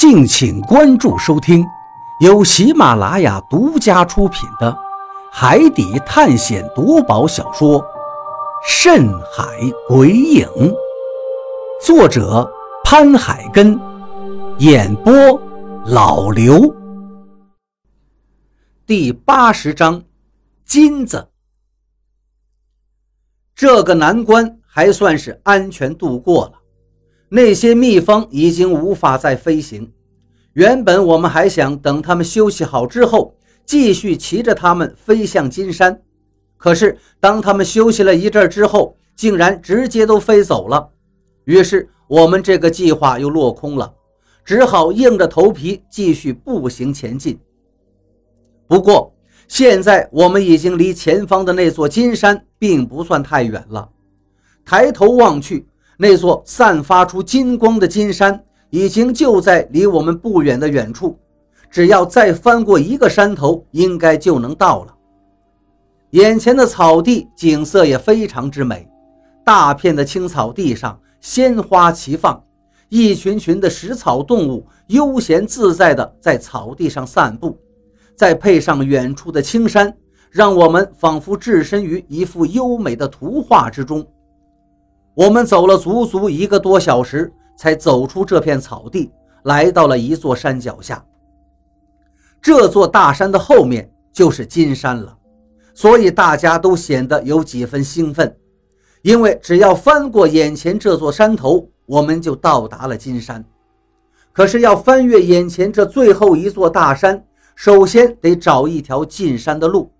敬请关注收听，由喜马拉雅独家出品的《海底探险夺宝小说》《深海鬼影》，作者潘海根，演播老刘。第八十章，金子。这个难关还算是安全度过了。那些蜜蜂已经无法再飞行。原本我们还想等它们休息好之后，继续骑着它们飞向金山。可是当它们休息了一阵之后，竟然直接都飞走了。于是我们这个计划又落空了，只好硬着头皮继续步行前进。不过现在我们已经离前方的那座金山并不算太远了。抬头望去。那座散发出金光的金山已经就在离我们不远的远处，只要再翻过一个山头，应该就能到了。眼前的草地景色也非常之美，大片的青草地上鲜花齐放，一群群的食草动物悠闲自在地在草地上散步，再配上远处的青山，让我们仿佛置身于一幅优美的图画之中。我们走了足足一个多小时，才走出这片草地，来到了一座山脚下。这座大山的后面就是金山了，所以大家都显得有几分兴奋，因为只要翻过眼前这座山头，我们就到达了金山。可是要翻越眼前这最后一座大山，首先得找一条进山的路。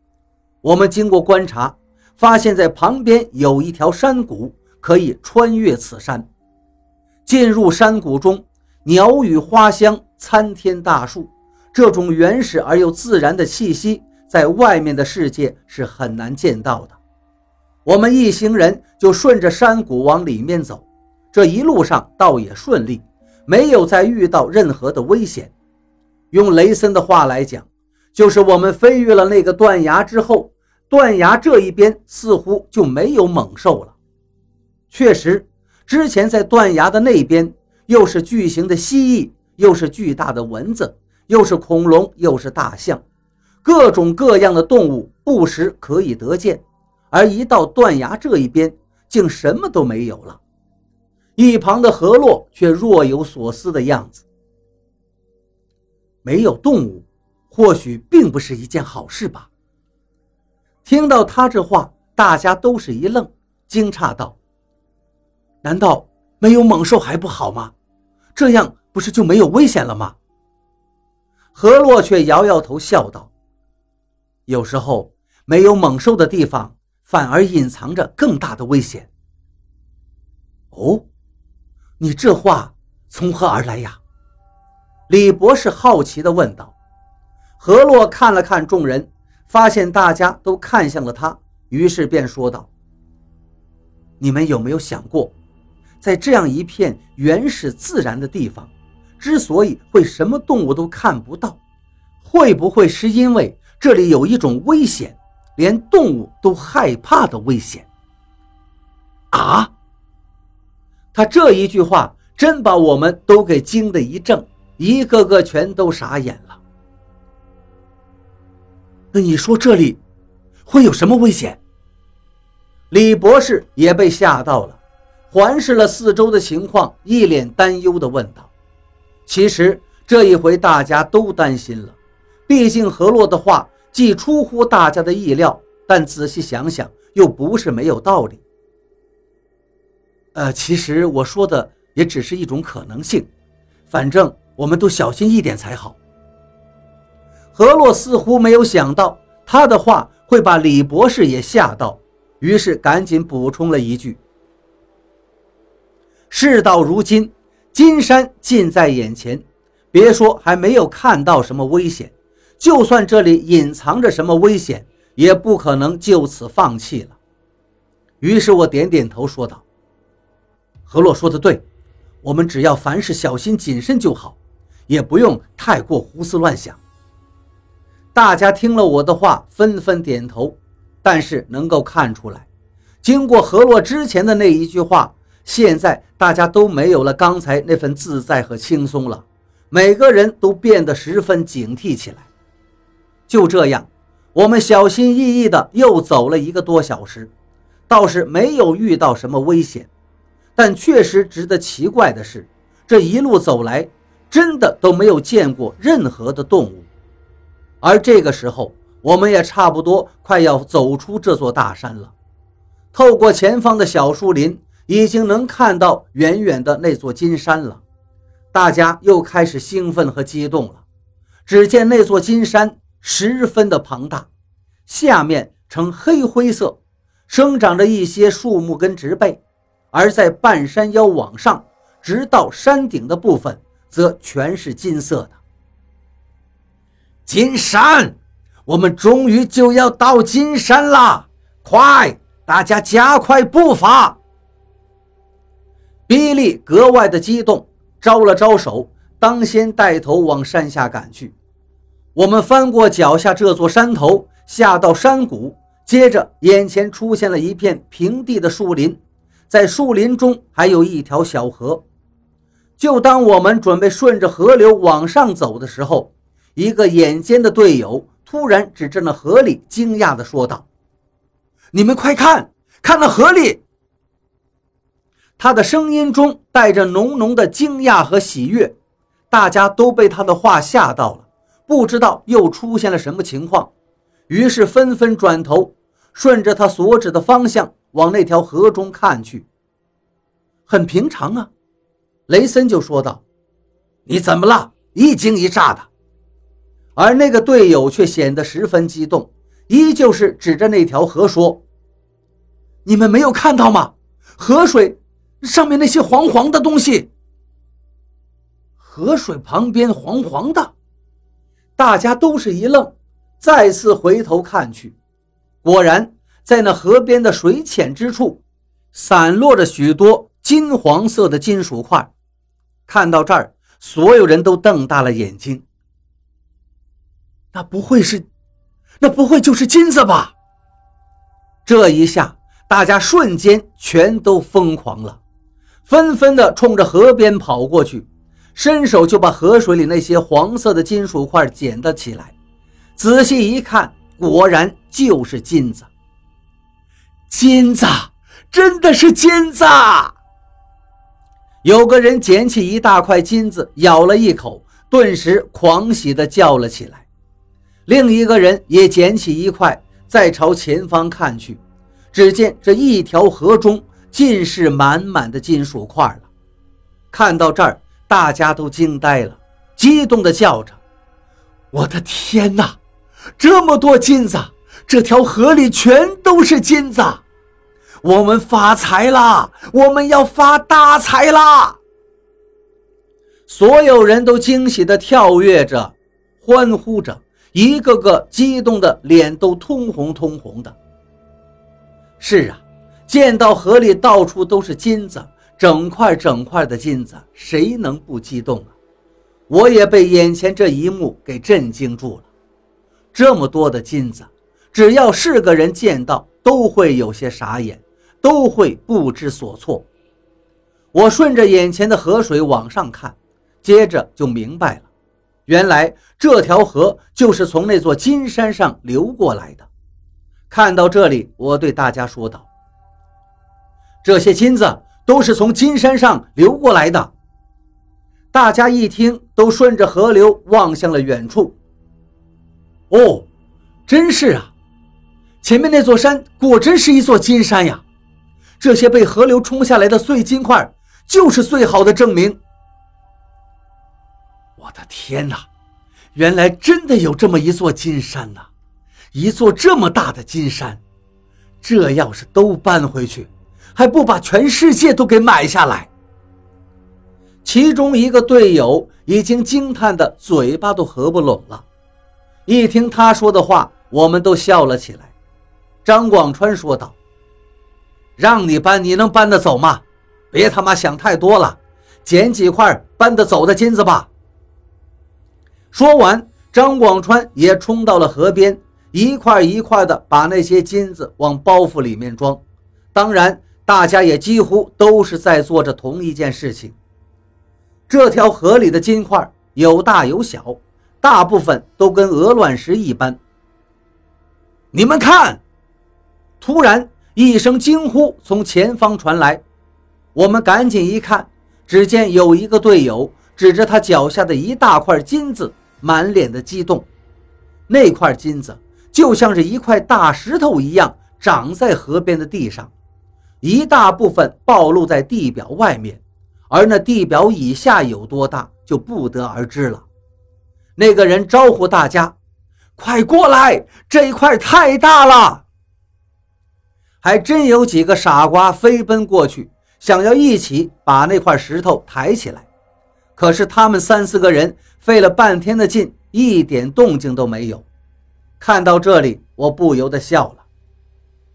我们经过观察，发现在旁边有一条山谷。可以穿越此山，进入山谷中，鸟语花香，参天大树，这种原始而又自然的气息，在外面的世界是很难见到的。我们一行人就顺着山谷往里面走，这一路上倒也顺利，没有再遇到任何的危险。用雷森的话来讲，就是我们飞越了那个断崖之后，断崖这一边似乎就没有猛兽了。确实，之前在断崖的那边，又是巨型的蜥蜴，又是巨大的蚊子，又是恐龙，又是大象，各种各样的动物不时可以得见。而一到断崖这一边，竟什么都没有了。一旁的何洛却若有所思的样子。没有动物，或许并不是一件好事吧？听到他这话，大家都是一愣，惊诧道。难道没有猛兽还不好吗？这样不是就没有危险了吗？何洛却摇摇头，笑道：“有时候没有猛兽的地方，反而隐藏着更大的危险。”哦，你这话从何而来呀？李博士好奇地问道。何洛看了看众人，发现大家都看向了他，于是便说道：“你们有没有想过？”在这样一片原始自然的地方，之所以会什么动物都看不到，会不会是因为这里有一种危险，连动物都害怕的危险？啊！他这一句话真把我们都给惊得一怔，一个个全都傻眼了。那你说这里会有什么危险？李博士也被吓到了。环视了四周的情况，一脸担忧地问道：“其实这一回大家都担心了，毕竟何洛的话既出乎大家的意料，但仔细想想又不是没有道理。呃，其实我说的也只是一种可能性，反正我们都小心一点才好。”何洛似乎没有想到他的话会把李博士也吓到，于是赶紧补充了一句。事到如今，金山近在眼前，别说还没有看到什么危险，就算这里隐藏着什么危险，也不可能就此放弃了。于是我点点头说道：“何洛说的对，我们只要凡事小心谨慎就好，也不用太过胡思乱想。”大家听了我的话，纷纷点头。但是能够看出来，经过何洛之前的那一句话。现在大家都没有了刚才那份自在和轻松了，每个人都变得十分警惕起来。就这样，我们小心翼翼地又走了一个多小时，倒是没有遇到什么危险。但确实值得奇怪的是，这一路走来，真的都没有见过任何的动物。而这个时候，我们也差不多快要走出这座大山了。透过前方的小树林，已经能看到远远的那座金山了。大家又开始兴奋和激动了。只见那座金山十分的庞大，下面呈黑灰色，生长着一些树木跟植被，而在半山腰往上，直到山顶的部分，则全是金色的。金山，我们终于就要到金山啦！快，大家加快步伐！比利格外的激动。招了招手，当先带头往山下赶去。我们翻过脚下这座山头，下到山谷，接着眼前出现了一片平地的树林，在树林中还有一条小河。就当我们准备顺着河流往上走的时候，一个眼尖的队友突然指着那河里，惊讶地说道：“你们快看，看那河里！”他的声音中带着浓浓的惊讶和喜悦，大家都被他的话吓到了，不知道又出现了什么情况，于是纷纷转头，顺着他所指的方向往那条河中看去。很平常啊，雷森就说道：“你怎么了？一惊一乍的。”而那个队友却显得十分激动，依旧是指着那条河说：“你们没有看到吗？河水……”上面那些黄黄的东西，河水旁边黄黄的，大家都是一愣，再次回头看去，果然在那河边的水浅之处，散落着许多金黄色的金属块。看到这儿，所有人都瞪大了眼睛。那不会是，那不会就是金子吧？这一下，大家瞬间全都疯狂了。纷纷地冲着河边跑过去，伸手就把河水里那些黄色的金属块捡了起来。仔细一看，果然就是金子。金子，真的是金子！有个人捡起一大块金子，咬了一口，顿时狂喜地叫了起来。另一个人也捡起一块，再朝前方看去，只见这一条河中。尽是满满的金属块了。看到这儿，大家都惊呆了，激动地叫着：“我的天哪！这么多金子，这条河里全都是金子！我们发财啦！我们要发大财啦！”所有人都惊喜地跳跃着，欢呼着，一个个激动的脸都通红通红的。是啊。见到河里到处都是金子，整块整块的金子，谁能不激动啊？我也被眼前这一幕给震惊住了。这么多的金子，只要是个人见到，都会有些傻眼，都会不知所措。我顺着眼前的河水往上看，接着就明白了，原来这条河就是从那座金山上流过来的。看到这里，我对大家说道。这些金子都是从金山上流过来的。大家一听，都顺着河流望向了远处。哦，真是啊！前面那座山果真是一座金山呀！这些被河流冲下来的碎金块，就是最好的证明。我的天哪！原来真的有这么一座金山呐！一座这么大的金山，这要是都搬回去……还不把全世界都给买下来？其中一个队友已经惊叹的嘴巴都合不拢了。一听他说的话，我们都笑了起来。张广川说道：“让你搬，你能搬得走吗？别他妈想太多了，捡几块搬得走的金子吧。”说完，张广川也冲到了河边，一块一块的把那些金子往包袱里面装。当然。大家也几乎都是在做着同一件事情。这条河里的金块有大有小，大部分都跟鹅卵石一般。你们看！突然一声惊呼从前方传来，我们赶紧一看，只见有一个队友指着他脚下的一大块金子，满脸的激动。那块金子就像是一块大石头一样，长在河边的地上，一大部分暴露在地表外面，而那地表以下有多大，就不得而知了。那个人招呼大家：“快过来，这一块太大了！”还真有几个傻瓜飞奔过去，想要一起把那块石头抬起来。可是他们三四个人费了半天的劲，一点动静都没有。看到这里，我不由得笑了：“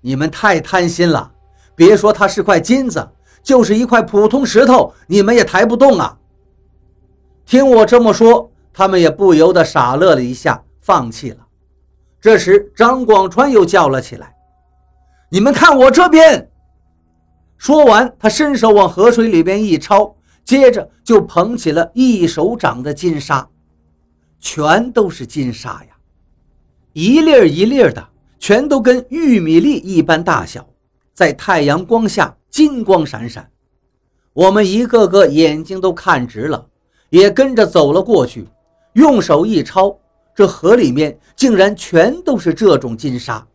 你们太贪心了！别说它是块金子，就是一块普通石头，你们也抬不动啊！”听我这么说，他们也不由得傻乐了一下，放弃了。这时，张广川又叫了起来。你们看我这边！说完，他伸手往河水里边一抄，接着就捧起了一手掌的金沙，全都是金沙呀，一粒儿一粒儿的，全都跟玉米粒一般大小，在太阳光下金光闪闪。我们一个个眼睛都看直了，也跟着走了过去，用手一抄，这河里面竟然全都是这种金沙。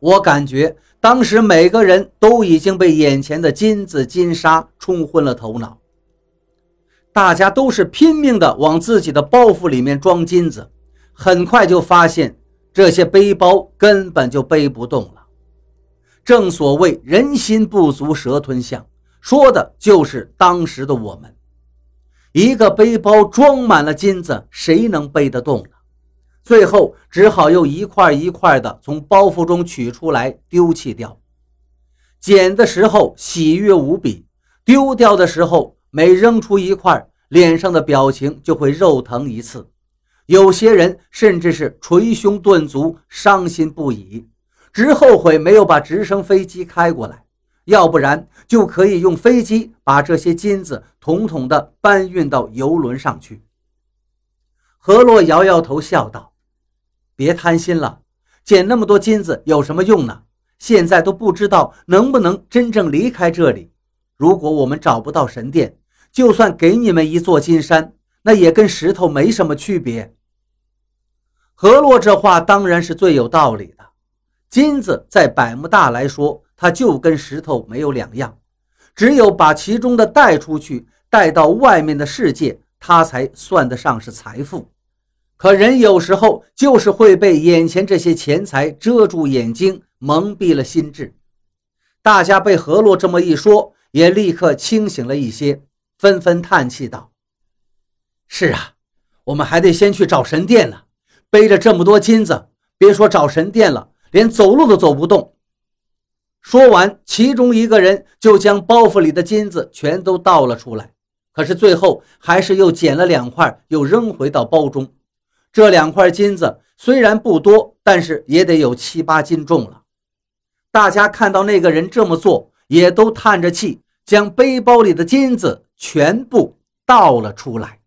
我感觉当时每个人都已经被眼前的金子金沙冲昏了头脑，大家都是拼命的往自己的包袱里面装金子，很快就发现这些背包根本就背不动了。正所谓人心不足蛇吞象，说的就是当时的我们。一个背包装满了金子，谁能背得动呢？最后只好又一块一块的从包袱中取出来丢弃掉。捡的时候喜悦无比，丢掉的时候每扔出一块，脸上的表情就会肉疼一次。有些人甚至是捶胸顿足，伤心不已，直后悔没有把直升飞机开过来，要不然就可以用飞机把这些金子统统的搬运到游轮上去。何洛摇摇头，笑道。别贪心了，捡那么多金子有什么用呢？现在都不知道能不能真正离开这里。如果我们找不到神殿，就算给你们一座金山，那也跟石头没什么区别。何洛这话当然是最有道理的。金子在百慕大来说，它就跟石头没有两样，只有把其中的带出去，带到外面的世界，它才算得上是财富。可人有时候就是会被眼前这些钱财遮住眼睛，蒙蔽了心智。大家被何洛这么一说，也立刻清醒了一些，纷纷叹气道：“是啊，我们还得先去找神殿呢。背着这么多金子，别说找神殿了，连走路都走不动。”说完，其中一个人就将包袱里的金子全都倒了出来，可是最后还是又捡了两块，又扔回到包中。这两块金子虽然不多，但是也得有七八斤重了。大家看到那个人这么做，也都叹着气，将背包里的金子全部倒了出来。